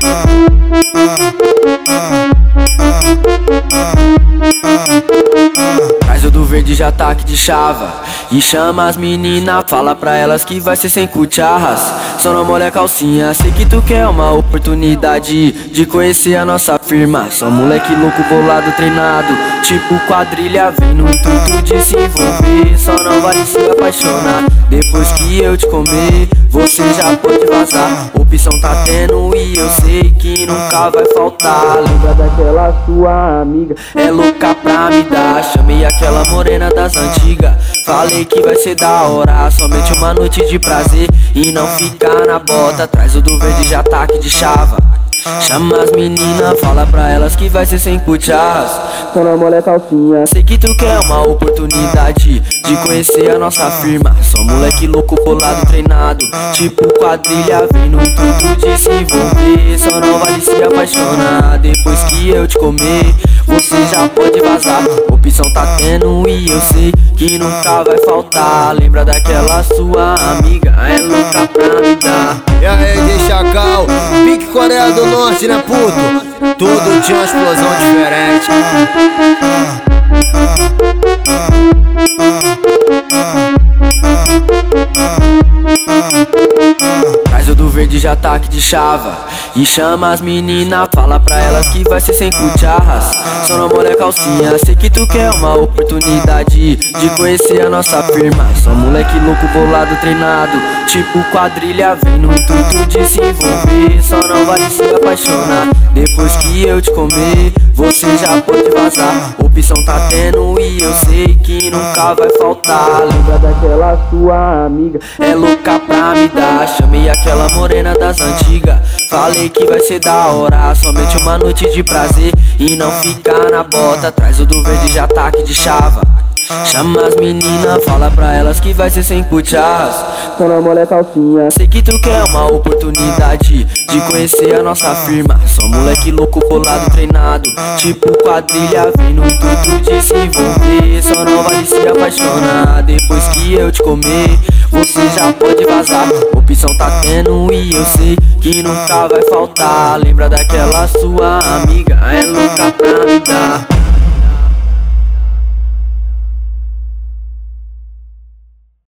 Uh, verde ataque de chava. E chama as meninas, fala pra elas que vai ser sem cucharras. Só não molha calcinha, sei que tu quer uma oportunidade De conhecer a nossa firma. Só moleque louco, bolado, treinado Tipo quadrilha, vem no intuito de se envolver Só não vale se apaixonar. Depois que eu te comer, você já pode vazar. Opção tá tendo e eu sei que nunca vai faltar. Lembra daquela sua amiga, é louca pra me dar. Chamei aquela morena das antigas. Falei que vai ser da hora Somente uma noite de prazer. E não ficar na bota Traz o do verde de ataque de chava. Chama as meninas, fala pra elas que vai ser sem putas Só não molha calcinha. Sei que tu quer uma oportunidade De conhecer a nossa firma. Só moleque louco, bolado, treinado. Tipo quadrilha, vem no intuito de se envolver. Só não vale se apaixonar Depois que eu te comer. Você já pode vazar Opção tá tendo e eu sei que nunca vai faltar. Lembra daquela sua amiga, é louca pra me dar E aí, de Chacal, pique Coreia do Norte, né puto? Tudo tinha uma explosão diferente de ataque de chava. E chama as meninas, fala pra elas que vai ser sem cucharras. Só não a calcinha, sei que tu quer uma oportunidade De conhecer a nossa firma. Só moleque louco, bolado, treinado Tipo quadrilha, vem no intuito de se envolver. Só não vale se apaixonar Depois que eu te comer, você já pode vazar. Opção tá tendo e eu sei que nunca vai faltar. Lembra daquela sua amiga, é louca pra me dar. Chamei aquela morena das antigas. Falei que vai ser da hora. Somente uma noite de prazer E não ficar na bota. Traz o do verde de ataque de chava Chama as meninas, fala pra elas que vai ser sem cuchas Só não molha calcinha. Sei que tu quer uma oportunidade De conhecer a nossa firma. Só moleque louco, bolado, treinado. Tipo quadrilha, vem no intuito de se envolver. Só não vale se apaixonar. Depois que eu te comer Você já pode vazar. Opção tá tendo e eu sei que nunca vai faltar. Lembra daquela sua amiga, é louca pra me dar